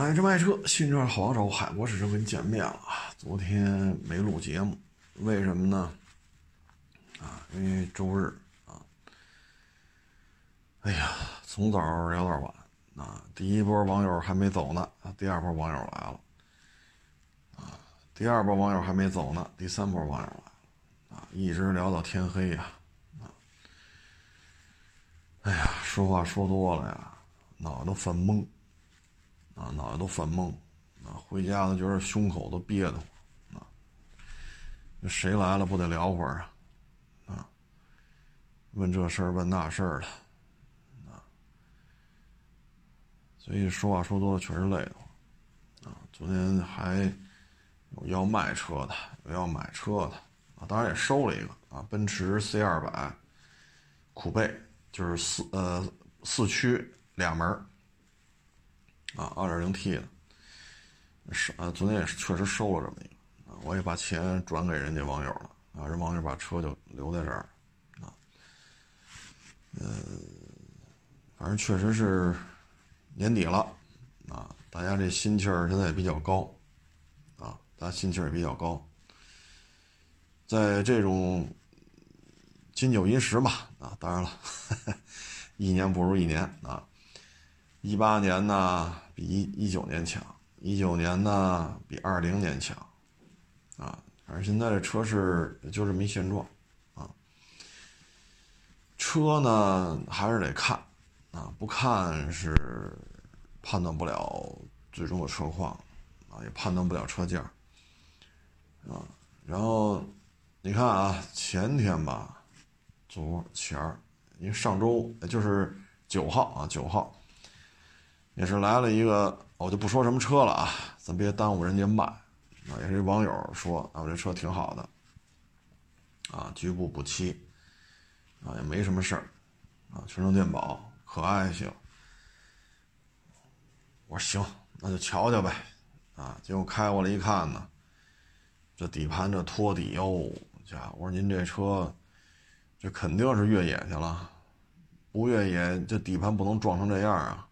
买车卖车，新车好找，海博试车跟你见面了啊！昨天没录节目，为什么呢？啊，因为周日啊。哎呀，从早聊到晚啊！第一波网友还没走呢，啊，第二波网友来了，啊，第二波网友还没走呢，第三波网友来了，啊，一直聊到天黑呀，啊！哎呀，说话说多了呀，脑子都犯懵。啊，脑袋都犯懵，啊，回家都觉得胸口都憋得慌，啊，谁来了不得聊会儿啊，啊，问这事儿问那事儿的，啊，所以说话说多了确实累得慌，啊，昨天还有要卖车的，有要买车的，啊，当然也收了一个啊，奔驰 C 二百，酷配，就是四呃四驱俩门啊，二点零 T 的，是啊，昨天也是确实收了这么一个啊，我也把钱转给人家网友了啊，人网友把车就留在这儿，啊，呃，反正确实是年底了啊，大家这心气儿现在也比较高啊，大家心气儿也比较高，在这种金九银十吧啊，当然了，一年不如一年啊。一八年呢比一一九年强，一九年呢比二零年强，啊，反正现在这车市就这么一现状，啊，车呢还是得看，啊，不看是判断不了最终的车况，啊，也判断不了车价，啊，然后你看啊，前天吧，昨前儿，因为上周就是九号啊，九号。也是来了一个，我就不说什么车了啊，咱别耽误人家卖。啊，也是一网友说，啊，我这车挺好的，啊，局部补漆，啊，也没什么事儿，啊，全程电保，可爱性。我说行，那就瞧瞧呗，啊，结果开过来一看呢，这底盘这托底哟，家伙，我说您这车，这肯定是越野去了，不越野这底盘不能撞成这样啊。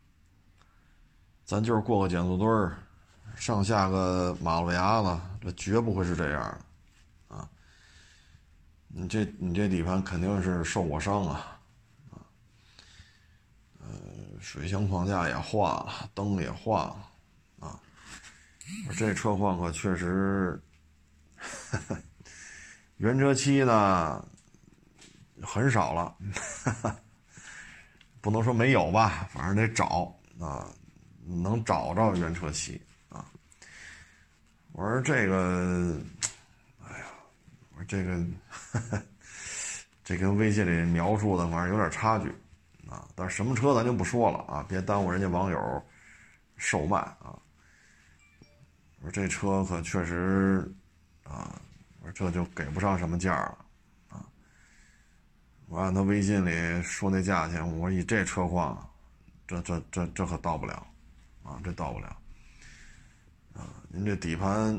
咱就是过个减速墩儿，上下个马路牙子，这绝不会是这样的，啊！你这你这底盘肯定是受过伤啊，啊，呃，水箱框架也换了，灯也换了，啊，这车况可确实，原车漆呢很少了，不能说没有吧，反正得找啊。能找着原车漆啊！我说这个，哎呀，我说这个，这跟微信里描述的反正有点差距啊。但是什么车咱就不说了啊，别耽误人家网友售卖啊。我说这车可确实啊，我说这就给不上什么价了啊。我按他微信里说那价钱，我说以这车况，这这这这可到不了。啊，这到不了，啊，您这底盘，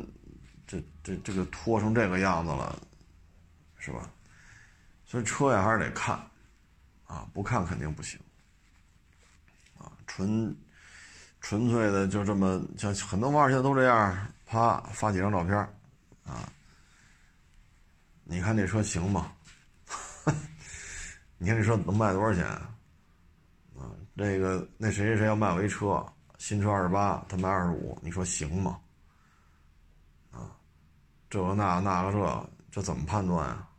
这这这个拖成这个样子了，是吧？所以车呀还是得看，啊，不看肯定不行，啊，纯纯粹的就这么像很多网友现在都这样，啪发几张照片，啊，你看这车行吗？你看这车能卖多少钱？啊，那个那谁谁谁要卖我一车。新车二十八，他卖二十五，你说行吗？啊，这个那那个这，这怎么判断啊？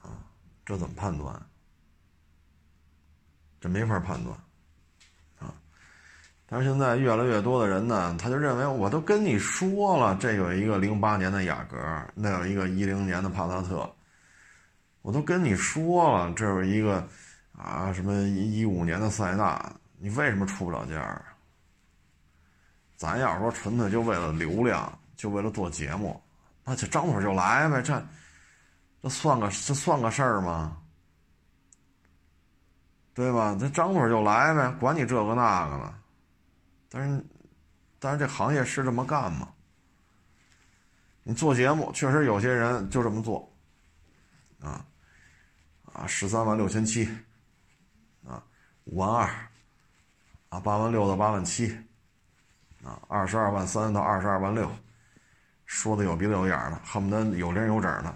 啊，这怎么判断？这没法判断，啊！但是现在越来越多的人呢，他就认为我都跟你说了，这有一个零八年的雅阁，那有一个一零年的帕萨特，我都跟你说了，这有一个。啊，什么一五年的塞纳，你为什么出不了价啊？咱要是说纯粹就为了流量，就为了做节目，那就张嘴就来呗，这这算个这算个事儿吗？对吧？这张嘴就来呗，管你这个那个呢。但是，但是这行业是这么干吗？你做节目，确实有些人就这么做，啊啊，十三万六千七。五万二，啊，八万六到八万七，啊，二十二万三到二十二万六，说的有鼻子有眼的，恨不得有零有整的。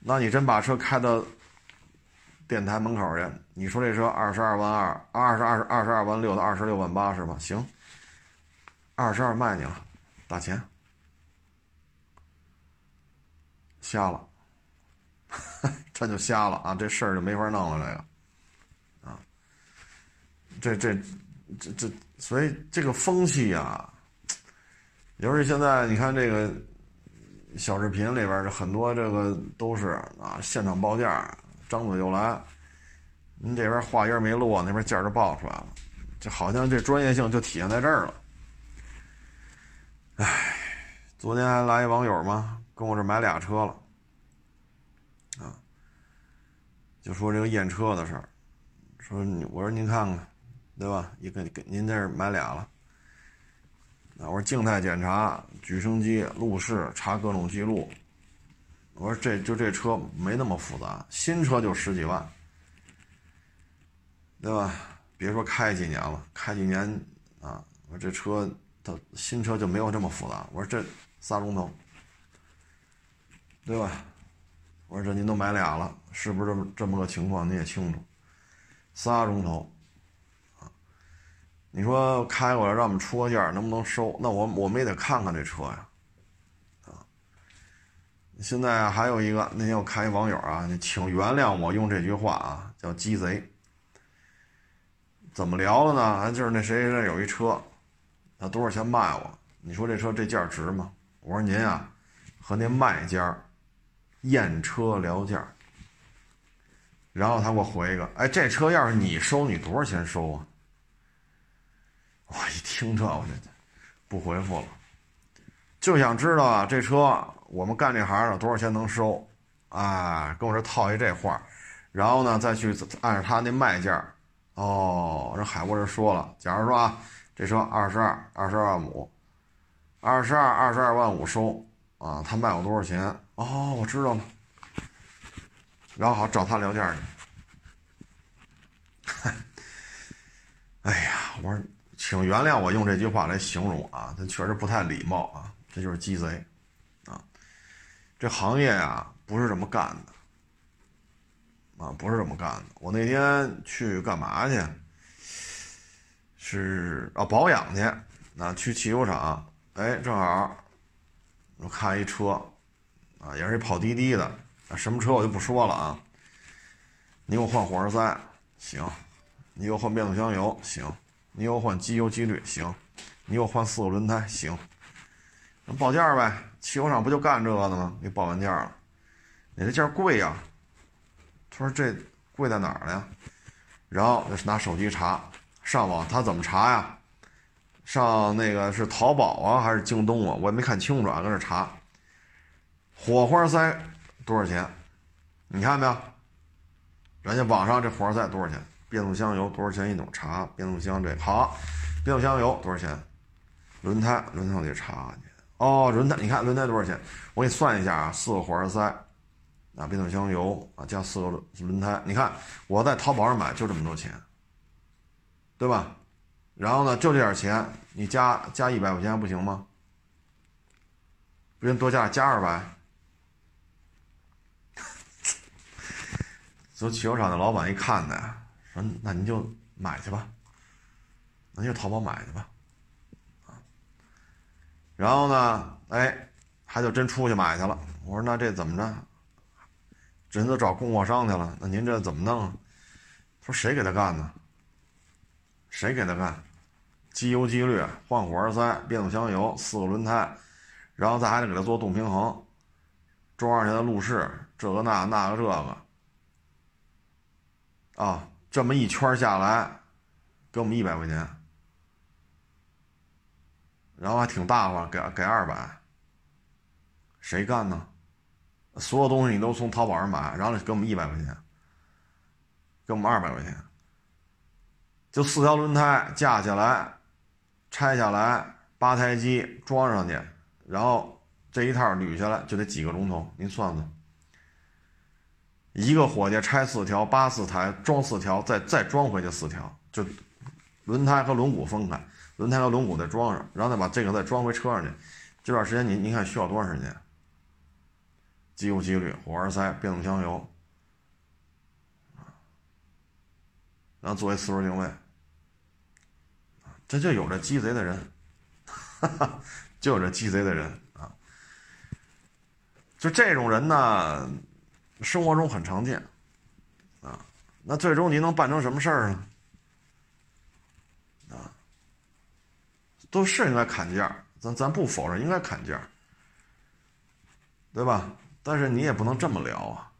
那你真把车开到电台门口去，你说这车二十二万二，二十二二十二万六到二十六万八是吧？行，二十二卖你了，打钱，瞎了，这就瞎了啊！这事儿就没法弄了，这个，这这这这，所以这个风气啊，尤其现在你看这个。小视频里边这很多这个都是啊，现场报价，张嘴就来。您这边话音没落，那边价就报出来了，就好像这专业性就体现在这儿了。唉，昨天还来一网友嘛，跟我这买俩车了，啊，就说这个验车的事儿，说我说您看看，对吧？一个给您这儿买俩了。啊，我说静态检查，举升机、路试，查各种记录。我说这就这车没那么复杂，新车就十几万，对吧？别说开几年了，开几年啊，我说这车它新车就没有这么复杂。我说这仨钟头，对吧？我说这您都买俩了，是不是这么这么个情况？你也清楚，仨钟头。你说开过来让我们出个价，能不能收？那我我们也得看看这车呀，啊！现在还有一个，那天我看一网友啊，请原谅我用这句话啊，叫鸡贼。怎么聊的呢？就是那谁谁有一车，他多少钱卖我？你说这车这价值吗？我说您啊，和那卖家验车聊价。然后他给我回一个，哎，这车要是你收，你多少钱收啊？我一听这，我就不回复了，就想知道啊，这车我们干这行的多少钱能收？啊，跟我这套一这话，然后呢再去按照他那卖价。哦，这海波这说了，假如说啊，这车二十二，二十二万五，二十二，二十二万五收啊，他卖我多少钱？哦，我知道了。然后好找他聊价去。哎呀，我说。请原谅我用这句话来形容啊，他确实不太礼貌啊，这就是鸡贼，啊，这行业呀不是这么干的，啊，不是这么干的。我那天去干嘛去？是啊，保养去，那去汽修厂，哎，正好我看一车，啊，也是一跑滴滴的，啊，什么车我就不说了啊。你给我换火花塞，行；你给我换变速箱油，行。你给我换机油机滤行，你给我换四个轮胎行，那报价呗，汽修厂不就干这个的吗？给报完价了，你这价贵呀？他说这贵在哪儿了呀？然后拿手机查，上网他怎么查呀？上那个是淘宝啊还是京东啊？我也没看清楚啊，搁那查。火花塞多少钱？你看没有？人家网上这火花塞多少钱？变速箱油多少钱一桶？查变速箱这好，变速箱油多少钱？轮胎轮胎我得查去。哦，轮胎你看轮胎多少钱？我给你算一下啊，四个火花塞，啊变速箱油啊加四个轮轮胎，你看我在淘宝上买就这么多钱，对吧？然后呢就这点钱，你加加一百块钱不行吗？不行多加加二百。走汽修厂的老板一看呢。那您就买去吧，那就淘宝买去吧，啊，然后呢，哎，他就真出去买去了。我说那这怎么着？人都找供货商去了，那您这怎么弄？他说谁给他干呢？谁给他干？机油机滤、换火花塞、变速箱油、四个轮胎，然后再还得给他做动平衡，装上去的路试，这个那那个这个，啊。这么一圈下来，给我们一百块钱，然后还挺大方，给给二百。谁干呢？所有东西你都从淘宝上买，然后给我们一百块钱，给我们二百块钱，就四条轮胎架起来，拆下来，八台机装上去，然后这一套捋下来就得几个钟头，您算算。一个伙计拆四条，八四台装四条，再再装回去四条，就轮胎和轮毂分开，轮胎和轮毂再装上，然后再把这个再装回车上去。这段时间您您看需要多长时间？机油、机滤、火花塞、变速箱油，然后作为四轮定位，这就有这鸡贼的人，哈 哈就有这鸡贼的人啊！就这种人呢，生活中很常见啊。那最终您能办成什么事儿呢？啊，都是应该砍价，咱咱不否认应该砍价，对吧？但是你也不能这么聊啊，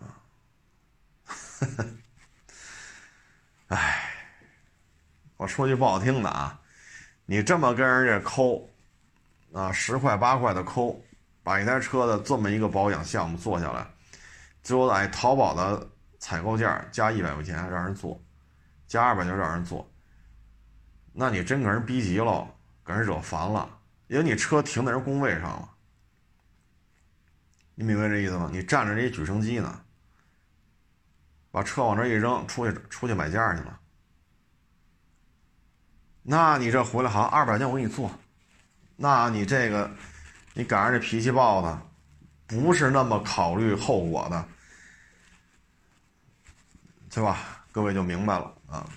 啊，哎，我说句不好听的啊，你这么跟人家抠，啊，十块八块的抠，把一台车的这么一个保养项目做下来，最后在淘宝的采购价加一百块钱让人做，加二百就让人做，那你真给人逼急了，给人惹烦了，因为你车停在人工位上了。你明白这意思吗？你站着这举升机呢，把车往这一扔，出去出去买件去了。那你这回来好像二百件我给你做，那你这个你赶上这脾气暴的，不是那么考虑后果的，对吧？各位就明白了啊。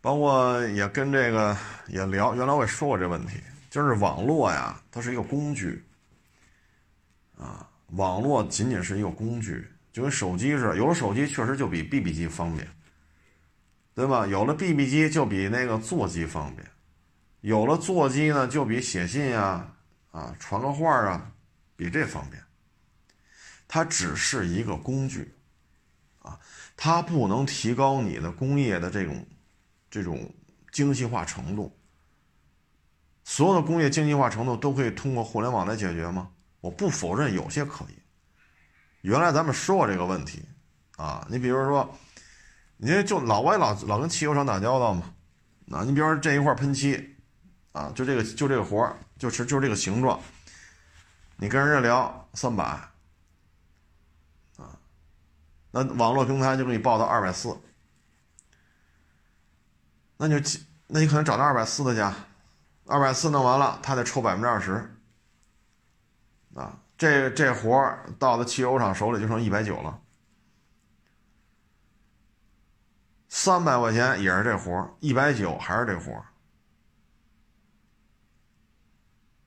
包括也跟这个也聊，原来我也说过这问题，就是网络呀，它是一个工具。啊，网络仅仅是一个工具，就跟手机似的，有了手机确实就比 BB 机方便，对吧？有了 BB 机就比那个座机方便，有了座机呢就比写信呀、啊传个话啊，比这方便。它只是一个工具，啊，它不能提高你的工业的这种这种精细化程度。所有的工业精细化程度都可以通过互联网来解决吗？我不否认有些可以。原来咱们说过这个问题，啊，你比如说，你就老外老老跟汽油厂打交道嘛，啊，你比如说这一块喷漆，啊，就这个就这个活，就是就是这个形状，你跟人家聊三百，啊，那网络平台就给你报到二百四，那就那你可能找到二百四的家，二百四弄完了，他得抽百分之二十。啊，这这活到了汽油厂手里就剩一百九了，三百块钱也是这活，一百九还是这活儿。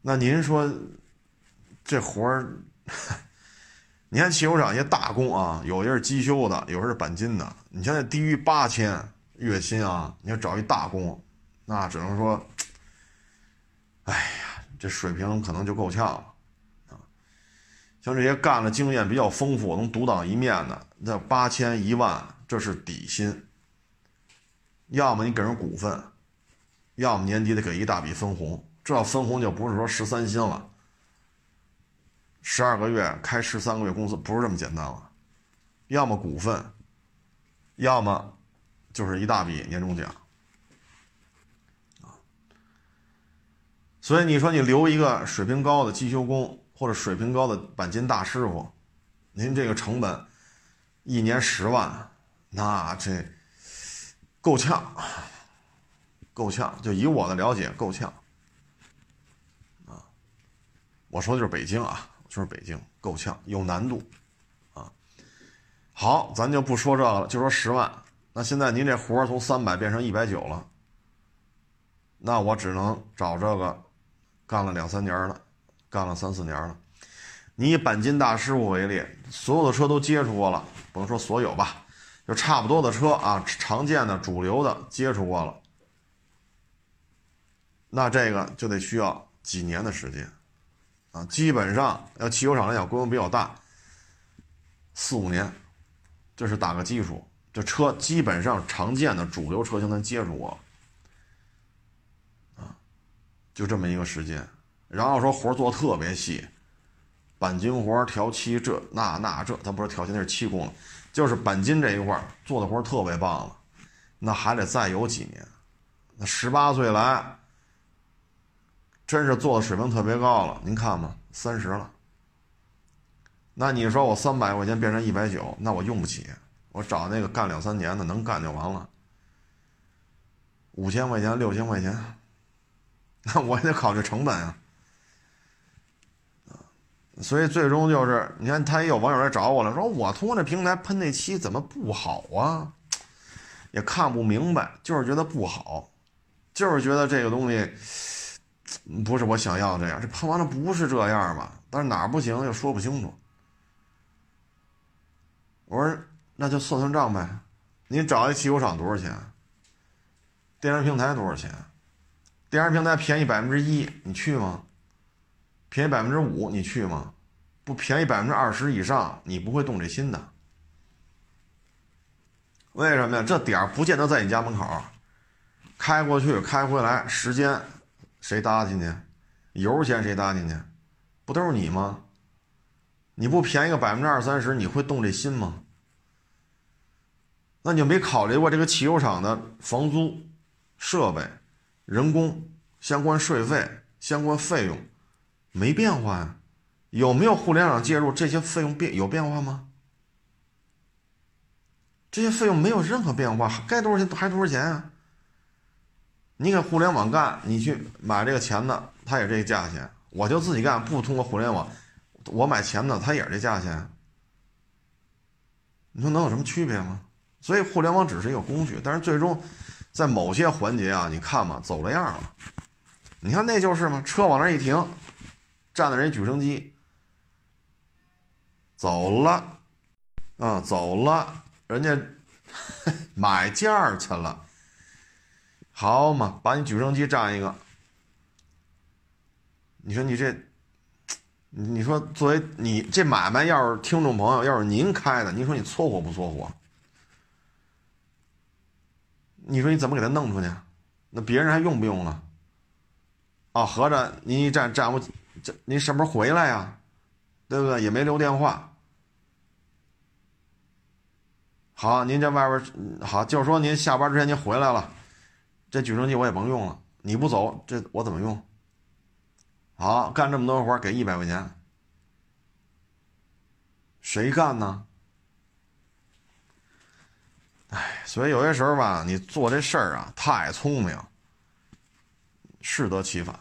那您说这活儿，你看汽修厂一些大工啊，有些是机修的，有些是钣金的。你现在低于八千月薪啊，你要找一大工，那只能说，哎呀，这水平可能就够呛了啊。像这些干了经验比较丰富、能独当一面的，那八千一万，这是底薪。要么你给人股份，要么年底得给一大笔分红。这要分红就不是说十三薪了，十二个月开十三个月工资不是这么简单了。要么股份，要么就是一大笔年终奖。所以你说你留一个水平高的机修工。或者水平高的钣金大师傅，您这个成本一年十万，那这够呛，够呛。就以我的了解，够呛。我说的就是北京啊，就是北京够呛，有难度啊。好，咱就不说这个了，就说十万。那现在您这活从三百变成一百九了，那我只能找这个干了两三年了。干了三四年了，你以钣金大师傅为例，所有的车都接触过了，不能说所有吧，就差不多的车啊，常见的、主流的接触过了，那这个就得需要几年的时间，啊，基本上要汽油厂来讲规模比较大，四五年，这是打个基础，这车基本上常见的主流车型咱接触过，啊，就这么一个时间。然后说活做特别细，钣金活调漆这那那这，咱不是调漆那是漆工了，就是钣金这一块做的活特别棒了，那还得再有几年，那十八岁来，真是做的水平特别高了。您看吧，三十了，那你说我三百块钱变成一百九，那我用不起，我找那个干两三年的，能干就完了。五千块钱、六千块钱，那我也得考虑成本啊。所以最终就是，你看他也有网友来找我了，说我通过这平台喷那漆怎么不好啊？也看不明白，就是觉得不好，就是觉得这个东西不是我想要这样。这喷完了不是这样吧？但是哪儿不行又说不清楚。我说那就算算账呗，你找一汽修厂多少钱？电商平台多少钱？电商平台便宜百分之一，你去吗？便宜百分之五，你去吗？不便宜百分之二十以上，你不会动这心的。为什么呀？这点儿不见得在你家门口，开过去开回来，时间谁搭进去？油钱谁搭进去？不都是你吗？你不便宜个百分之二三十，你会动这心吗？那你就没考虑过这个汽油厂的房租、设备、人工、相关税费、相关费用没变化呀？有没有互联网介入？这些费用变有变化吗？这些费用没有任何变化，该多少钱还多少钱啊？你给互联网干，你去买这个钱的，他也这个价钱；我就自己干，不通过互联网，我买钱的，他也是这价钱。你说能有什么区别吗？所以互联网只是一个工具，但是最终在某些环节啊，你看嘛，走了样了。你看那就是嘛，车往那一停，站的人举升机，走了，啊，走了。人家 买件儿去了，好嘛，把你举升机占一个。你说你这，你说作为你这买卖，要是听众朋友，要是您开的，您说你搓火不搓火？你说你怎么给他弄出去？那别人还用不用了？啊，合着您一站站不，这您什么时候回来呀？对不对？也没留电话。好，您在外边好，就是说您下班之前您回来了，这举升机我也甭用了。你不走，这我怎么用？好，干这么多活给一百块钱，谁干呢？哎，所以有些时候吧，你做这事儿啊，太聪明，适得其反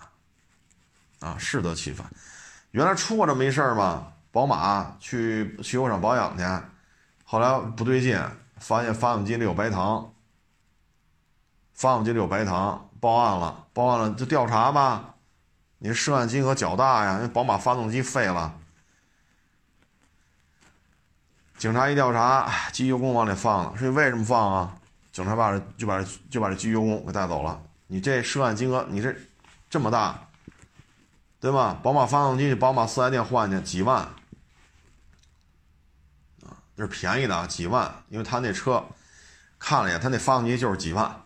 啊，适得其反。原来出过这么一事儿嘛，宝马去汽修厂保养去。后来不对劲，发现发动机里有白糖。发动机里有白糖，报案了，报案了就调查吧。你涉案金额较大呀，那宝马发动机废了。警察一调查，机油工往里放了，说你为什么放啊？警察把这就把这就把这机油工给带走了。你这涉案金额，你这这么大，对吧？宝马发动机，宝马四 S 店换去几万。是便宜的啊，几万，因为他那车看了一眼，他那发动机就是几万。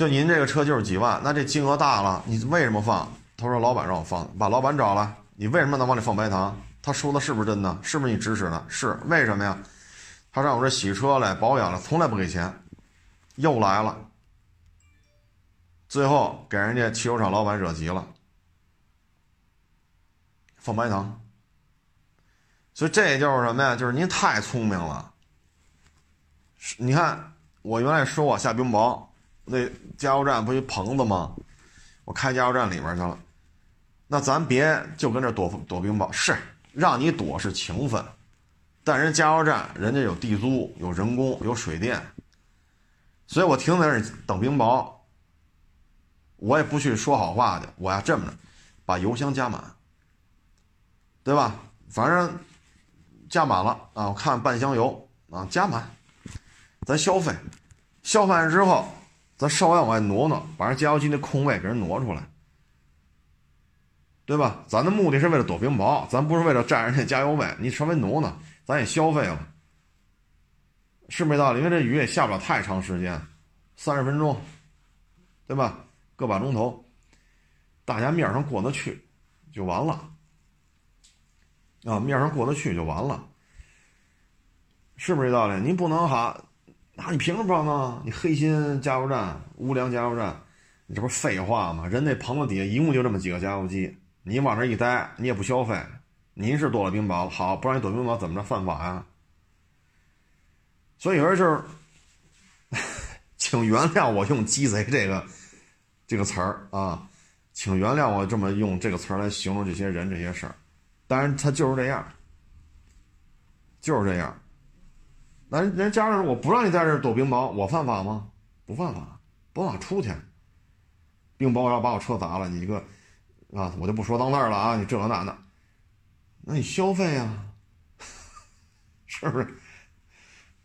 就您这个车就是几万，那这金额大了，你为什么放？他说老板让我放，把老板找来，你为什么能往里放白糖？他说的是不是真的？是不是你指使的？是，为什么呀？他让我这洗车来保养了，从来不给钱，又来了，最后给人家汽修厂老板惹急了，放白糖。所以这就是什么呀？就是您太聪明了。你看，我原来说我下冰雹，那加油站不一棚子吗？我开加油站里面去了。那咱别就跟这躲躲冰雹，是让你躲是情分，但人加油站人家有地租、有人工、有水电，所以我停在那儿等冰雹。我也不去说好话去，我要这么着，把油箱加满，对吧？反正。加满了啊！我看半箱油啊，加满，咱消费，消费完之后，咱稍微往外挪挪，把人加油机那空位给人挪出来，对吧？咱的目的是为了躲冰雹，咱不是为了占人家加油位。你稍微挪挪，咱也消费了，是没道理。因为这雨也下不了太长时间，三十分钟，对吧？个把钟头，大家面上过得去，就完了。啊，面上过得去就完了，是不是这道理？您不能哈，那你凭什么放呢？你黑心加油站、无良加油站，你这不是废话吗？人那棚子底下一共就这么几个加油机，你往那一待，你也不消费，您是躲了冰雹了，好，不然你躲冰雹怎么着犯法呀？所以有人就是，请原谅我用“鸡贼”这个这个词儿啊，请原谅我这么用这个词儿来形容这些人这些事儿，但是他就是这样，就是这样。那人家长说我不让你在这躲冰雹，我犯法吗？不犯法，不让出去。冰雹要把我车砸了，你一个啊，我就不说到那儿了啊，你这那的，那你消费啊，是不是？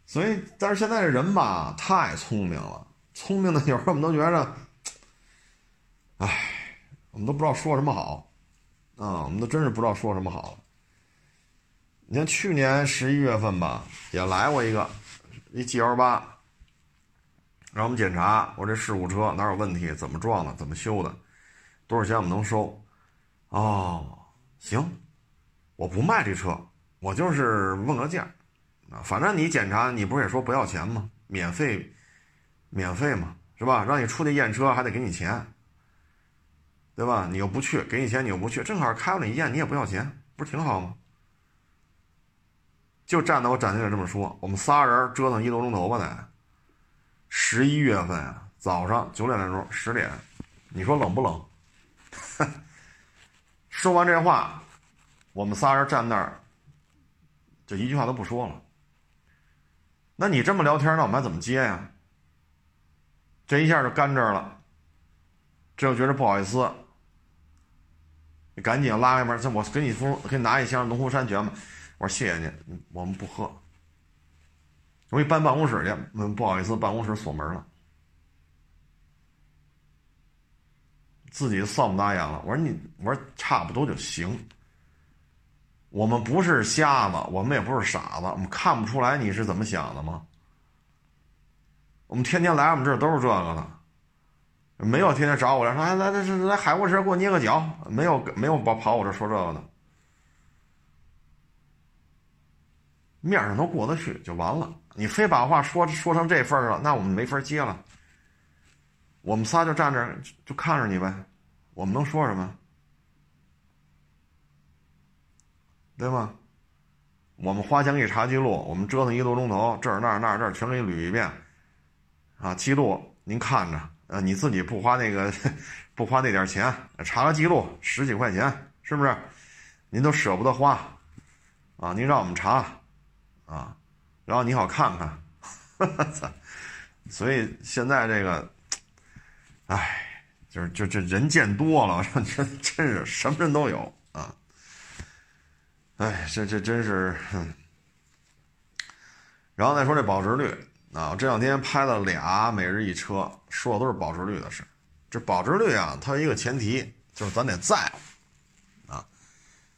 所以，但是现在这人吧，太聪明了，聪明的有时候我们都觉着，哎，我们都不知道说什么好，啊，我们都真是不知道说什么好。你看去年十一月份吧，也来过一个一 G L 八，让我们检查我这事故车哪有问题，怎么撞的，怎么修的，多少钱我们能收？哦，行，我不卖这车，我就是问个价。啊，反正你检查，你不是也说不要钱吗？免费，免费嘛，是吧？让你出去验车还得给你钱，对吧？你又不去，给你钱你又不去，正好开了你验，你也不要钱，不是挺好吗？就站在我展厅里这么说，我们仨人折腾一个多钟头吧得。十一月份啊，早上九点来钟，十点，你说冷不冷？说完这话，我们仨人站那儿，就一句话都不说了。那你这么聊天，那我们还怎么接呀？这一下就干这儿了，这就觉得不好意思，你赶紧拉开门，这我给你封，给你拿一箱农夫山泉吧。我说谢谢您，我们不喝。我一搬办公室去，嗯，不好意思，办公室锁门了，自己丧不打眼了。我说你，我说差不多就行。我们不是瞎子，我们也不是傻子，我们看不出来你是怎么想的吗？我们天天来我们这儿都是这个的，没有天天找我来说，来来来来海沃车给我捏个脚，没有没有跑跑我这说这个的，面上都过得去就完了。你非把话说说成这份儿了，那我们没法接了。我们仨就站这就看着你呗，我们能说什么？对吗？我们花钱给你查记录，我们折腾一个多钟头，这儿那儿那儿这儿全给你捋一遍，啊，记录您看着，呃，你自己不花那个 不花那点钱查个记录十几块钱，是不是？您都舍不得花，啊，您让我们查，啊，然后你好看看，所以现在这个，哎，就是就这人见多了，我说真是什么人都有啊。哎，这这真是，然后再说这保值率啊，这两天拍了俩每日一车，说的都是保值率的事。这保值率啊，它有一个前提就是咱得在乎啊，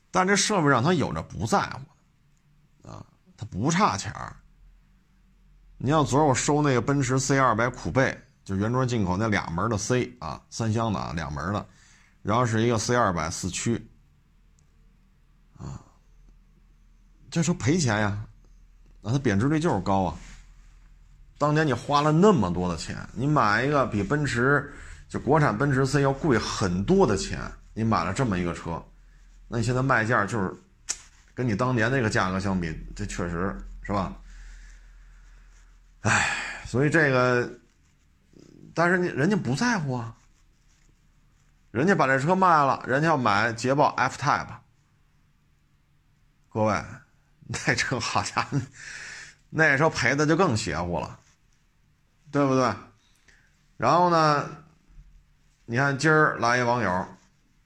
但这社会上它有着不在乎，它不差钱儿。你像昨儿我收那个奔驰 C 二百酷贝，就原装进口那俩门的 C 啊，三厢的啊，两门的，然后是一个 C 二百四驱。啊这车赔钱呀，那它贬值率就是高啊。当年你花了那么多的钱，你买一个比奔驰就国产奔驰 C 要贵很多的钱，你买了这么一个车，那你现在卖价就是跟你当年那个价格相比，这确实是吧？哎，所以这个，但是你人家不在乎啊，人家把这车卖了，人家要买捷豹 F Type，各位。那车好家伙，那车赔的就更邪乎了，对不对？然后呢，你看今儿来一网友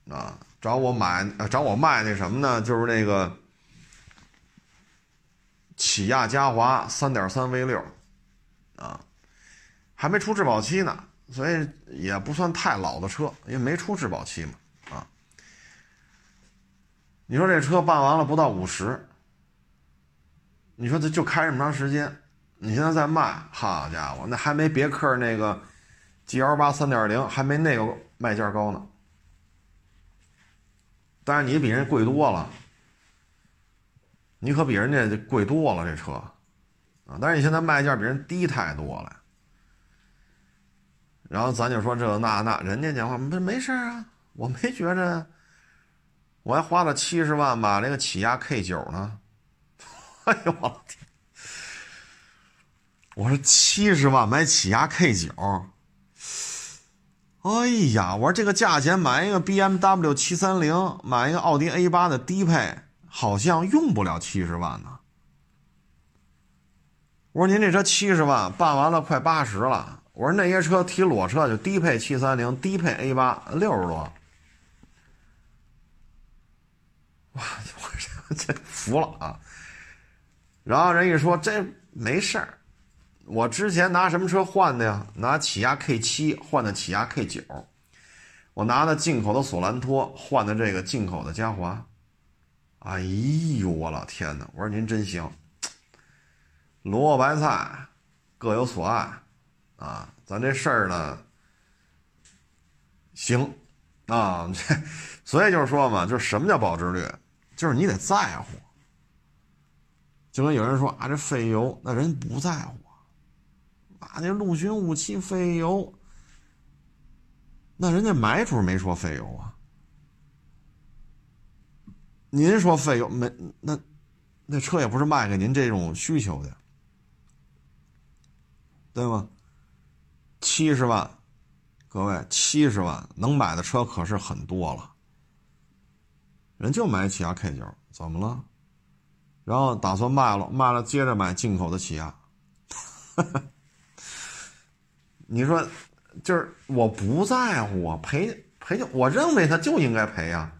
啊，找我买，找我卖那什么呢？就是那个起亚嘉华三点三 V 六啊，还没出质保期呢，所以也不算太老的车，因为没出质保期嘛啊。你说这车办完了不到五十。你说这就开这么长时间，你现在再卖，好家伙，那还没别克那个 G L 八三点零，还没那个卖价高呢。但是你比人贵多了，你可比人家贵多了这车，啊！但是你现在卖价比人低太多了。然后咱就说这那那，人家讲话没没事啊，我没觉着，我还花了七十万买那个起亚 K 九呢。哎呦我天！我说七十万买起亚 K 九，哎呀，我说这个价钱买一个 BMW 七三零，买一个奥迪 A 八的低配，好像用不了七十万呢。我说您这车七十万办完了快八十了，我说那些车提裸车就低配七三零、低配 A 八六十多。哇，我这 这服了啊！然后人一说这没事儿，我之前拿什么车换的呀？拿起亚 K 七换的起亚 K 九，我拿的进口的索兰托换的这个进口的嘉华。哎呦我老天哪！我说您真行，萝卜白菜各有所爱啊！咱这事儿呢，行啊，这 所以就是说嘛，就是什么叫保值率？就是你得在乎，就跟有人说啊，这费油，那人不在乎啊，那陆巡武器费油，那人家买主没说费油啊，您说费油没？那那车也不是卖给您这种需求的，对吗？七十万，各位，七十万能买的车可是很多了。人就买起亚 K 九，怎么了？然后打算卖了，卖了接着买进口的起亚。你说，就是我不在乎啊，赔赔就我认为他就应该赔呀。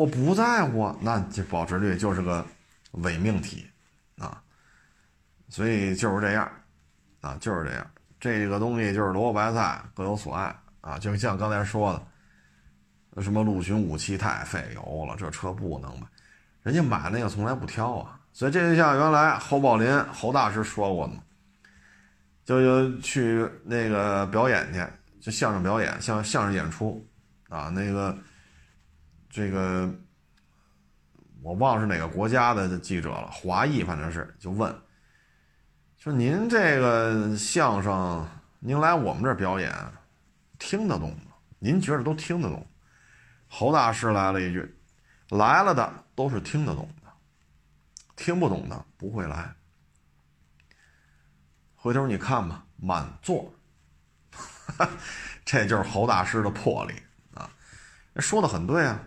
我不在乎，那这保值率就是个伪命题啊。所以就是这样啊，就是这样。这个东西就是萝卜白菜各有所爱啊，就像刚才说的。什么陆巡武器太费油了，这车不能买。人家买那个从来不挑啊，所以这就像原来侯宝林侯大师说过的嘛，就就去那个表演去，就相声表演，像相声演出啊，那个这个我忘了是哪个国家的记者了，华裔反正是就问，说您这个相声您来我们这表演听得懂吗？您觉得都听得懂？侯大师来了一句：“来了的都是听得懂的，听不懂的不会来。”回头你看吧，满座，这就是侯大师的魄力啊！说的很对啊，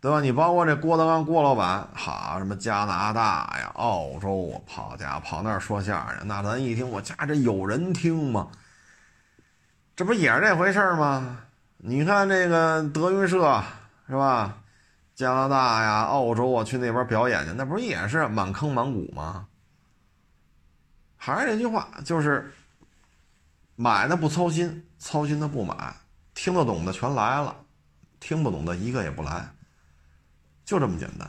对吧？你包括这郭德纲郭老板，好，什么加拿大呀、澳洲啊，跑家跑那儿说相声，那咱一听，我家这有人听吗？这不也是这回事吗？你看这个德云社是吧？加拿大呀、澳洲啊，去那边表演去，那不也是满坑满谷吗？还是那句话，就是买的不操心，操心的不买，听得懂的全来了，听不懂的一个也不来，就这么简单。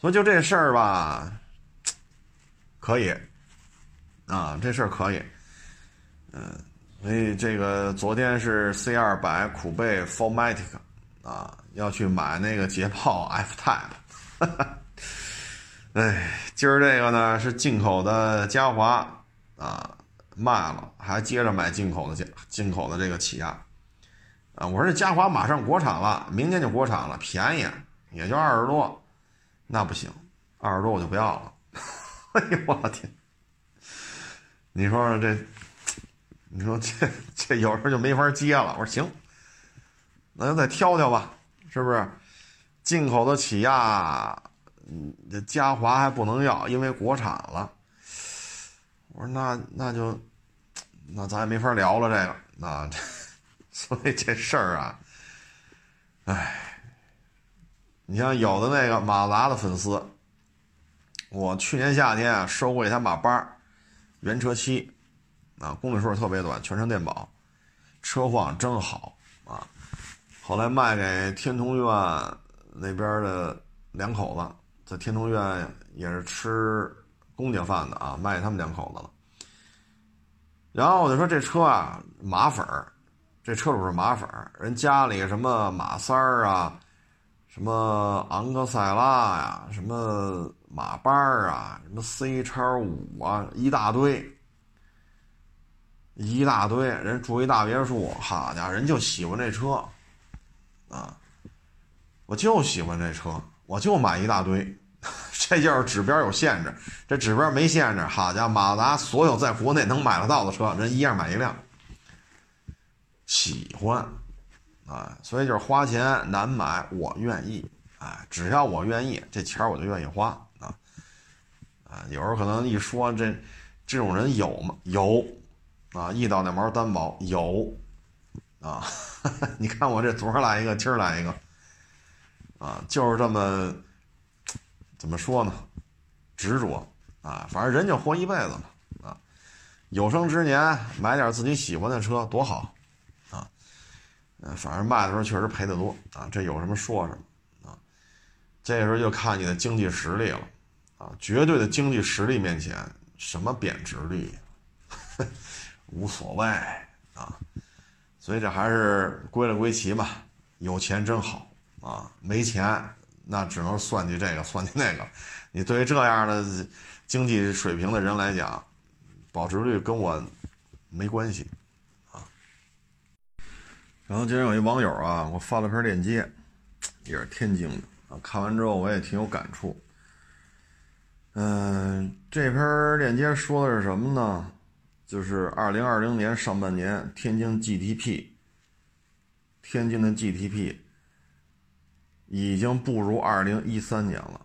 所以就这事儿吧，可以啊，这事儿可以，嗯。所以这个昨天是 C 二百苦贝 Formatic 啊，要去买那个捷豹 F Type。哎，今儿这个呢是进口的嘉华啊，卖了，还接着买进口的进进口的这个起亚啊。我说这嘉华马上国产了，明年就国产了，便宜也就二十多，那不行，二十多我就不要了。哎呦我天！你说这。你说这这有时候就没法接了。我说行，那就再挑挑吧，是不是？进口的起亚，嗯，这嘉华还不能要，因为国产了。我说那那就，那咱也没法聊了。这个，那 所以这事儿啊，哎，你像有的那个马达的粉丝，我去年夏天啊收过一台马八，原车漆。啊，公里数特别短，全程电保，车况真好啊！后来卖给天通苑那边的两口子，在天通苑也是吃公家饭的啊，卖给他们两口子了。然后我就说这车啊，马粉儿，这车主是马粉儿，人家里什么马三儿啊，什么昂克赛拉呀，什么马八啊，什么 C 叉五啊，一大堆。一大堆人住一大别墅，好家伙，人就喜欢这车，啊，我就喜欢这车，我就买一大堆，这就是指标有限制，这指标没限制，好家伙，马自达所有在国内能买得到的车，人一样买一辆。喜欢，啊，所以就是花钱难买，我愿意，啊，只要我愿意，这钱我就愿意花，啊，啊，有时候可能一说这，这种人有吗？有，啊，一到两毛担保有，啊，你看我这昨儿来一个，今儿来一个，啊，就是这么，怎么说呢？执着，啊，反正人就活一辈子嘛，啊，有生之年买点自己喜欢的车多好。嗯，反正卖的时候确实赔的多啊，这有什么说什么啊。这时候就看你的经济实力了啊，绝对的经济实力面前，什么贬值率无所谓啊。所以这还是归了归齐吧，有钱真好啊，没钱那只能算计这个算计那个。你对于这样的经济水平的人来讲，保值率跟我没关系。然后今天有一网友啊，我发了篇链接，也是天津的啊。看完之后我也挺有感触。嗯，这篇链接说的是什么呢？就是二零二零年上半年天津 GDP，天津的 GDP 已经不如二零一三年了。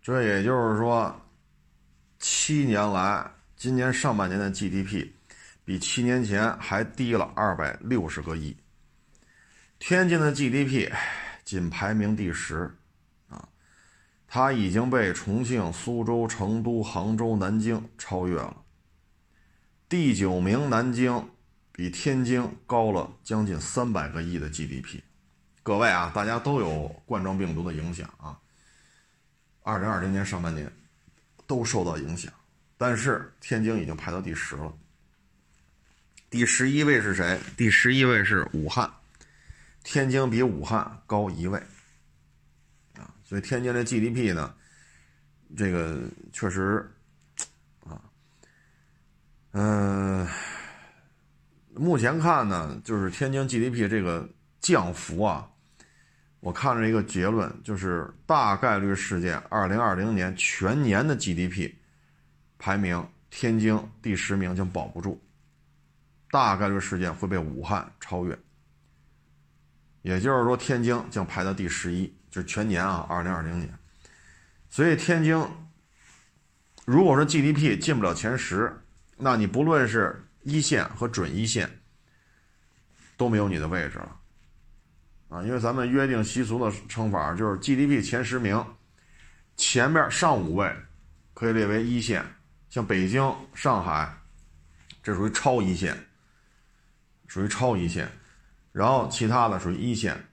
这也就是说，七年来，今年上半年的 GDP 比七年前还低了二百六十个亿。天津的 GDP 仅排名第十，啊，它已经被重庆、苏州、成都、杭州、南京超越了。第九名南京比天津高了将近三百个亿的 GDP。各位啊，大家都有冠状病毒的影响啊，二零二零年上半年都受到影响，但是天津已经排到第十了。第十一位是谁？第十一位是武汉。天津比武汉高一位，啊，所以天津的 GDP 呢，这个确实，啊，嗯，目前看呢，就是天津 GDP 这个降幅啊，我看了一个结论，就是大概率事件，二零二零年全年的 GDP 排名，天津第十名将保不住，大概率事件会被武汉超越。也就是说，天津将排到第十一，就是全年啊，二零二零年。所以天津，如果说 GDP 进不了前十，那你不论是一线和准一线，都没有你的位置了啊！因为咱们约定习俗的称法就是 GDP 前十名，前面上五位可以列为一线，像北京、上海，这属于超一线，属于超一线。然后其他的属于一线，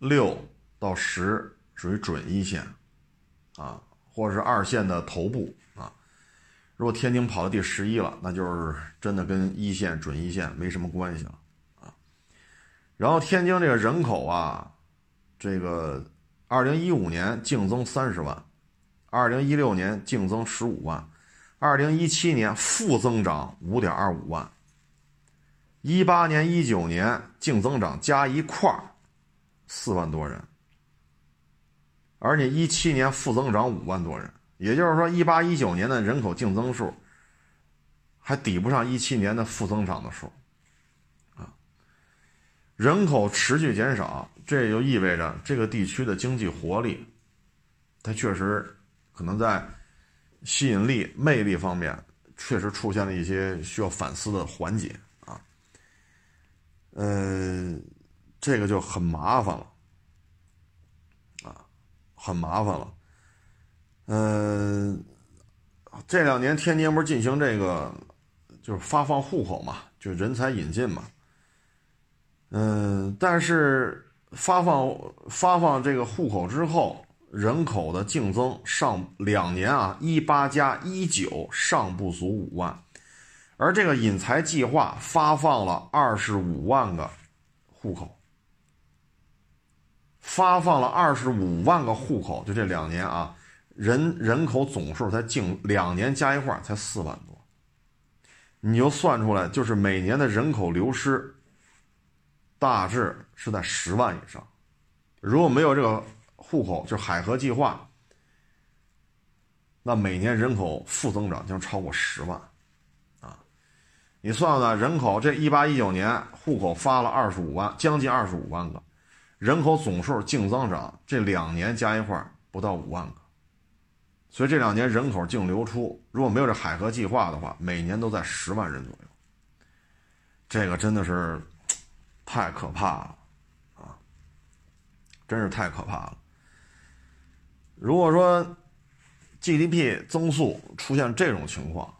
六到十属于准一线，啊，或者是二线的头部啊。如果天津跑到第十一了，那就是真的跟一线、准一线没什么关系了啊。然后天津这个人口啊，这个二零一五年净增三十万，二零一六年净增十五万，二零一七年负增长五点二五万。一八年、一九年净增长加一块儿四万多人，而且一七年负增长五万多人，也就是说，一八一九年的人口净增数还抵不上一七年的负增长的数啊！人口持续减少，这也就意味着这个地区的经济活力，它确实可能在吸引力、魅力方面确实出现了一些需要反思的环节。嗯，这个就很麻烦了，啊，很麻烦了。嗯，这两年天津不是进行这个，就是发放户口嘛，就人才引进嘛。嗯，但是发放发放这个户口之后，人口的净增上两年啊，一八加一九尚不足五万。而这个引才计划发放了二十五万个户口，发放了二十五万个户口，就这两年啊，人人口总数才净两年加一块才四万多，你就算出来，就是每年的人口流失，大致是在十万以上。如果没有这个户口，就海河计划，那每年人口负增长将超过十万，你算算人口，这一八一九年户口发了二十五万，将近二十五万个，人口总数净增长这两年加一块不到五万个，所以这两年人口净流出，如果没有这海河计划的话，每年都在十万人左右，这个真的是太可怕了，啊，真是太可怕了。如果说 GDP 增速出现这种情况，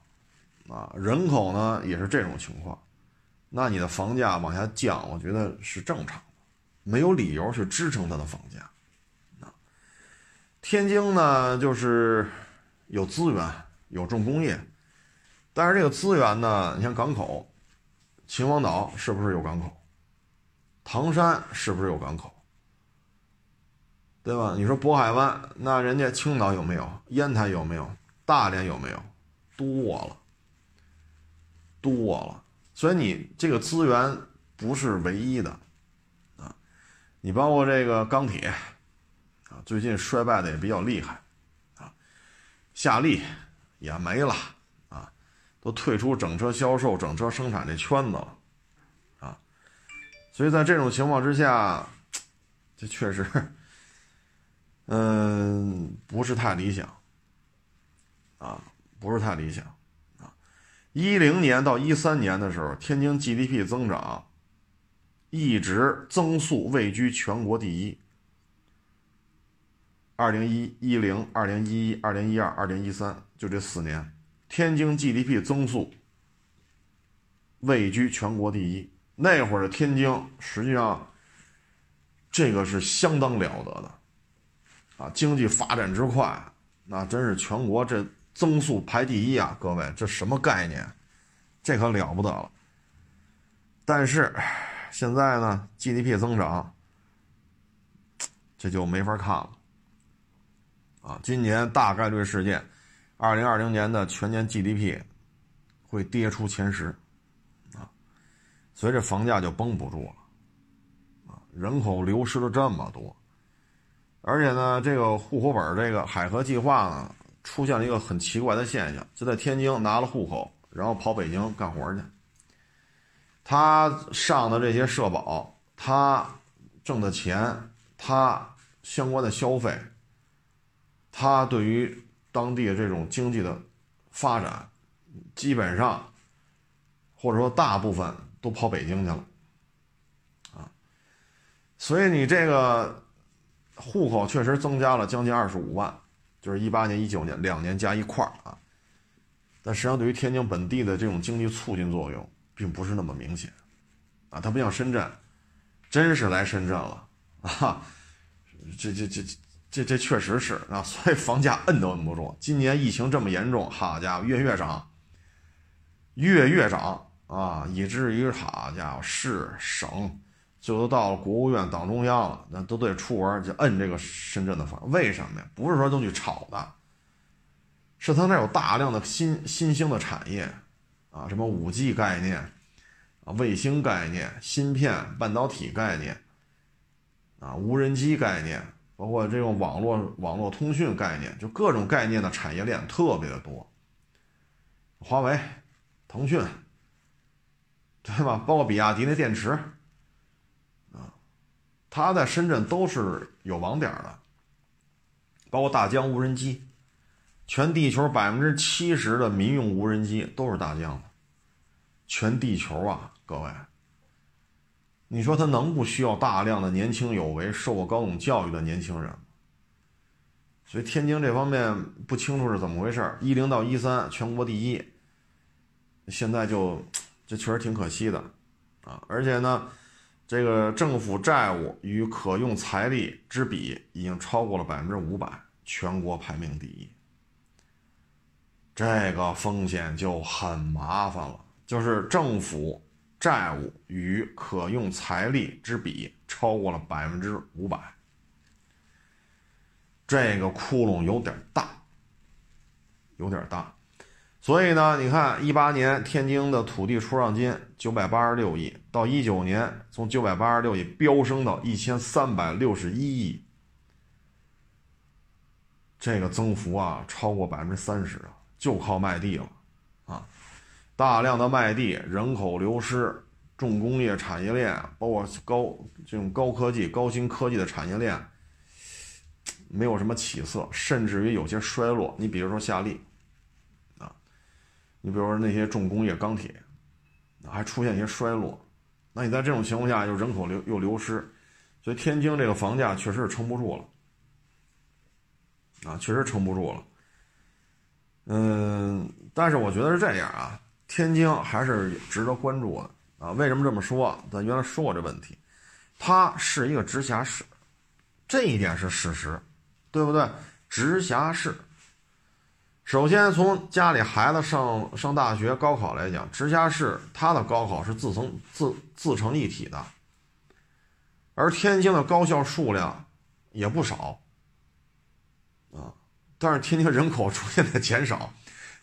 啊，人口呢也是这种情况，那你的房价往下降，我觉得是正常的，没有理由去支撑它的房价。啊，天津呢就是有资源，有重工业，但是这个资源呢，你像港口，秦皇岛是不是有港口？唐山是不是有港口？对吧？你说渤海湾，那人家青岛有没有？烟台有没有？大连有没有？多了，多了。所以你这个资源不是唯一的，啊，你包括这个钢铁，啊，最近衰败的也比较厉害，啊，夏利也没了，啊，都退出整车销售、整车生产这圈子了，啊，所以在这种情况之下，这确实。嗯，不是太理想，啊，不是太理想，一零年到一三年的时候，天津 GDP 增长一直增速位居全国第一。二零一一零、二零一一、二零一二、二零一三，就这四年，天津 GDP 增速位居全国第一。那会儿的天津，实际上这个是相当了得的。啊，经济发展之快，那真是全国这增速排第一啊！各位，这什么概念？这可了不得了。但是现在呢，GDP 增长这就没法看了。啊，今年大概率事件，二零二零年的全年 GDP 会跌出前十，啊，所以这房价就绷不住了。啊，人口流失了这么多。而且呢，这个户口本这个海河计划呢，出现了一个很奇怪的现象，就在天津拿了户口，然后跑北京干活去。他上的这些社保，他挣的钱，他相关的消费，他对于当地的这种经济的发展，基本上或者说大部分都跑北京去了，啊，所以你这个。户口确实增加了将近二十五万，就是一八年、一九年两年加一块儿啊。但实际上，对于天津本地的这种经济促进作用，并不是那么明显啊。它不像深圳，真是来深圳了啊！这、这、这、这、这确实是啊，所以房价摁都摁不住。今年疫情这么严重，好家伙，月月涨，月月涨啊，以至于好家伙，市省。就都到了国务院、党中央了，那都得出文就摁这个深圳的房，为什么呀？不是说都去炒的，是他那有大量的新新兴的产业，啊，什么五 G 概念，啊，卫星概念、芯片、半导体概念，啊，无人机概念，包括这种网络网络通讯概念，就各种概念的产业链特别的多。华为、腾讯，对吧？包括比亚迪那电池。它在深圳都是有网点的，包括大疆无人机，全地球百分之七十的民用无人机都是大疆的，全地球啊，各位，你说它能不需要大量的年轻有为、受过高等教育的年轻人吗？所以天津这方面不清楚是怎么回事，一零到一三全国第一，现在就这确实挺可惜的啊，而且呢。这个政府债务与可用财力之比已经超过了百分之五百，全国排名第一。这个风险就很麻烦了，就是政府债务与可用财力之比超过了百分之五百，这个窟窿有点大，有点大。所以呢，你看，一八年天津的土地出让金九百八十六亿，到一九年从九百八十六亿飙升到一千三百六十一亿，这个增幅啊超过百分之三十啊，就靠卖地了啊，大量的卖地，人口流失，重工业产业链，包括高这种高科技、高新科技的产业链，没有什么起色，甚至于有些衰落。你比如说夏利，你比如说那些重工业钢铁，还出现一些衰落。那你在这种情况下，又人口流又流失，所以天津这个房价确实是撑不住了，啊，确实撑不住了。嗯，但是我觉得是这样啊，天津还是值得关注的啊。为什么这么说？咱原来说过这问题，它是一个直辖市，这一点是事实，对不对？直辖市。首先，从家里孩子上上大学、高考来讲，直辖市它的高考是自成自自成一体的，而天津的高校数量也不少，啊，但是天津人口出现在减少，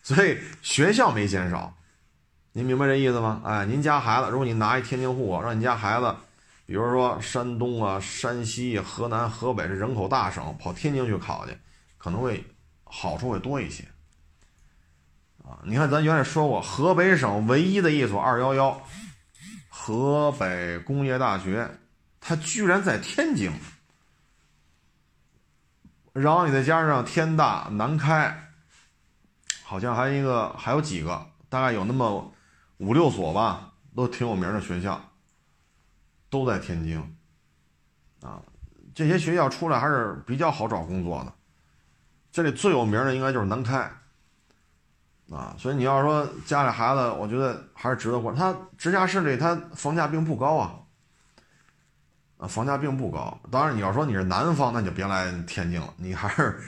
所以学校没减少，您明白这意思吗？哎，您家孩子，如果你拿一天津户口，让你家孩子，比如说山东啊、山西、河南、河北这人口大省，跑天津去考去，可能会好处会多一些。啊，你看，咱原来说过，河北省唯一的一所二幺幺，河北工业大学，它居然在天津。然后你再加上天大、南开，好像还一个，还有几个，大概有那么五六所吧，都挺有名的学校，都在天津。啊，这些学校出来还是比较好找工作的。这里最有名的应该就是南开。啊，所以你要说家里孩子，我觉得还是值得关。他直辖市里，他房价并不高啊，啊，房价并不高。当然，你要说你是南方，那你就别来天津了，你还是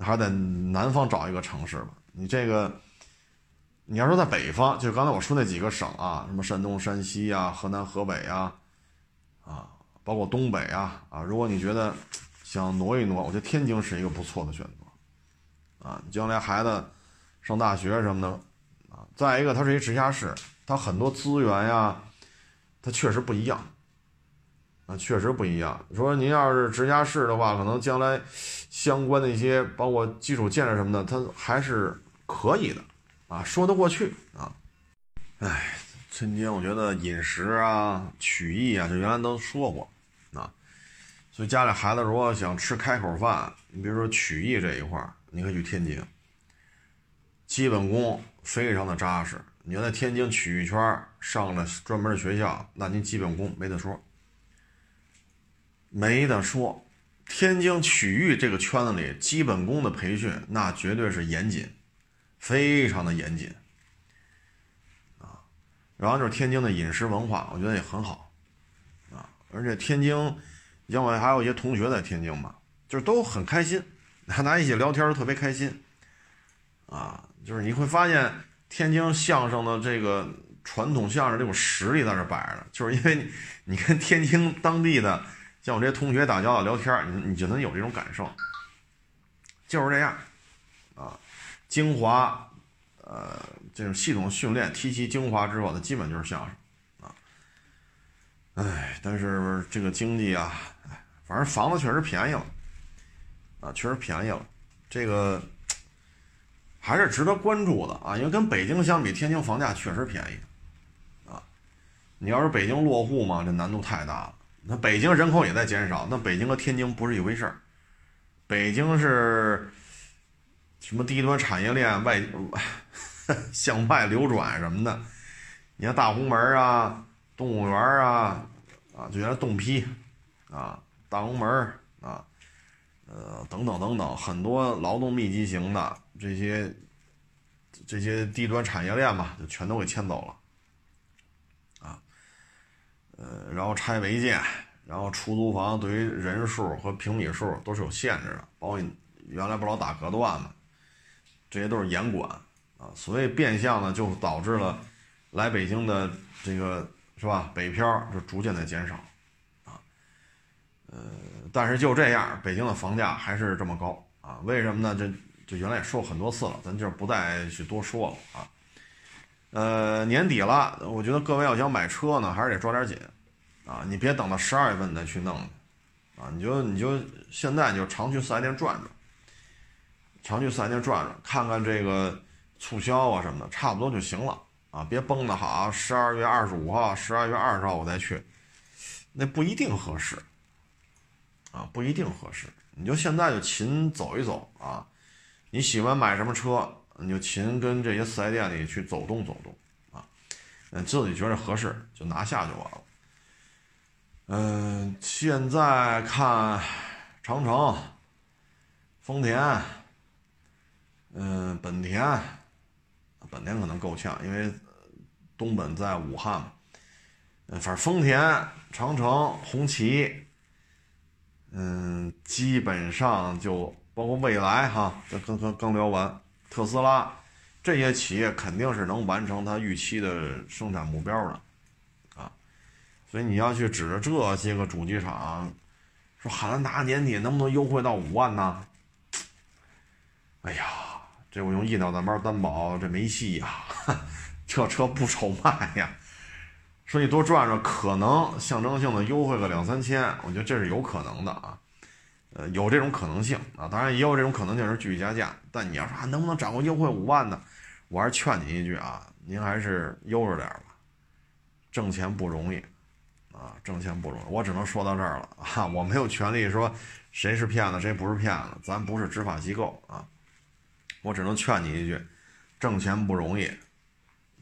还是在南方找一个城市吧。你这个，你要说在北方，就刚才我说那几个省啊，什么山东、山西呀、河南、河北呀，啊，包括东北啊，啊，如果你觉得想挪一挪，我觉得天津是一个不错的选择，啊，将来孩子。上大学什么的，啊，再一个，它是一直辖市，它很多资源呀，它确实不一样，啊，确实不一样。说您要是直辖市的话，可能将来相关的一些，包括基础建设什么的，它还是可以的，啊，说得过去啊。哎，春节我觉得饮食啊、曲艺啊，就原来都说过，啊，所以家里孩子如果想吃开口饭，你比如说曲艺这一块儿，你可以去天津。基本功非常的扎实，你要在天津曲艺圈上了专门的学校，那您基本功没得说，没得说。天津曲艺这个圈子里，基本功的培训那绝对是严谨，非常的严谨啊。然后就是天津的饮食文化，我觉得也很好啊。而且天津，因为还有一些同学在天津嘛，就是都很开心，大家一起聊天特别开心啊。就是你会发现天津相声的这个传统相声这种实力在这摆着呢，就是因为你跟天津当地的像我这些同学打交道聊天，你你就能有这种感受，就是这样啊，精华，呃，这种系统训练提其精华之后，它基本就是相声啊，哎，但是这个经济啊，反正房子确实便宜了啊，确实便宜了，这个。还是值得关注的啊，因为跟北京相比，天津房价确实便宜，啊，你要是北京落户嘛，这难度太大了。那北京人口也在减少，那北京和天津不是一回事儿。北京是什么低端产业链外 向外流转什么的，你看大红门啊、动物园啊，啊，就原来动批啊、大红门啊，呃，等等等等，很多劳动密集型的。这些这些低端产业链嘛，就全都给迁走了，啊，呃，然后拆违建，然后出租房对于人数和平米数都是有限制的，包括原来不老打隔断嘛，这些都是严管。啊，所以变相呢就导致了来北京的这个是吧，北漂就逐渐的减少，啊，呃，但是就这样，北京的房价还是这么高。啊，为什么呢？这就原来也说过很多次了，咱就不再去多说了啊。呃，年底了，我觉得各位要想买车呢，还是得抓点紧啊！你别等到十二月份再去弄啊！你就你就现在就常去四 S 店转转常去四 S 店转转，看看这个促销啊什么的，差不多就行了啊，别崩得好，十二月二十五号、十二月二十号我再去，那不一定合适啊，不一定合适。你就现在就勤走一走啊，你喜欢买什么车，你就勤跟这些四 S 店里去走动走动啊，嗯，自己觉得合适就拿下就完了。嗯，现在看长城、丰田，嗯，本田，本田可能够呛，因为东本在武汉嘛。嗯，反正丰田、长城、红旗，嗯，基本上就包括未来哈，这刚刚刚聊完，特斯拉这些企业肯定是能完成它预期的生产目标的。啊所以你要去指着这些个主机厂，说汉兰达年底能不能优惠到五万呢？哎呀，这我用一脑袋包担保，这没戏呀！这车不愁卖呀。说你多转转，可能象征性的优惠个两三千，我觉得这是有可能的啊。呃，有这种可能性啊，当然也有这种可能性是继续加价。但你要说啊能不能掌握优惠五万呢？我还是劝你一句啊，您还是悠着点吧，挣钱不容易。啊，挣钱不容易，我只能说到这儿了啊！我没有权利说谁是骗子，谁不是骗子，咱不是执法机构啊！我只能劝你一句，挣钱不容易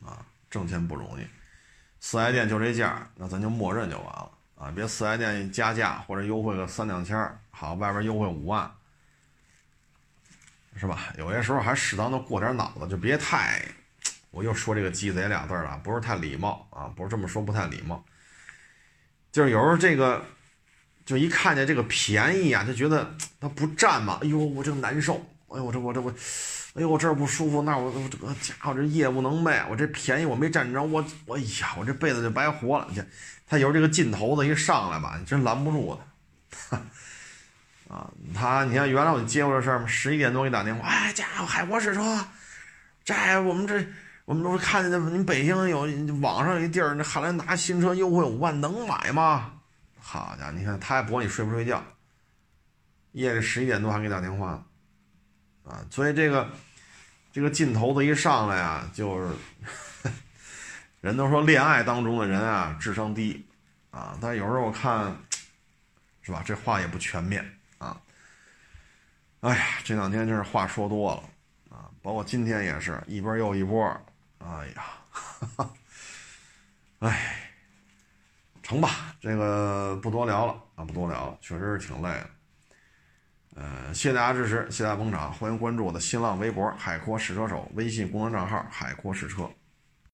啊，挣钱不容易。四 S 店就这价，那咱就默认就完了啊！别四 S 店加价或者优惠个三两千好，外边优惠五万，是吧？有些时候还适当的过点脑子，就别太……我又说这个鸡贼俩字了，不是太礼貌啊，不是这么说，不太礼貌。就是有时候这个，就一看见这个便宜啊，就觉得他不占嘛。哎呦，我这难受。哎呦，我这我这我，哎呦，我这儿不舒服，那我我这个家伙这业务能卖，我这便宜我没占着，我我哎呀，我这辈子就白活了。你他有这个劲头子一上来吧，你真拦不住他。啊，他你看原来我接过这事儿嘛，十一点多给你打电话，哎，家伙海博士说，这我们这。我们不是看见那，你北京有网上有一地儿，那汉兰达新车优惠五万，能买吗？好家伙，你看他还不管你睡不睡觉，夜里十一点多还给你打电话，啊，所以这个这个劲头子一上来啊，就是 人都说恋爱当中的人啊智商低啊，但有时候我看是吧，这话也不全面啊。哎呀，这两天真是话说多了啊，包括今天也是一波又一波。哎呀，哎，成吧，这个不多聊了啊，不多聊了，确实是挺累的。呃，谢谢大家支持，谢谢大家捧场，欢迎关注我的新浪微博“海阔试车手”微信公众账号“海阔试车”。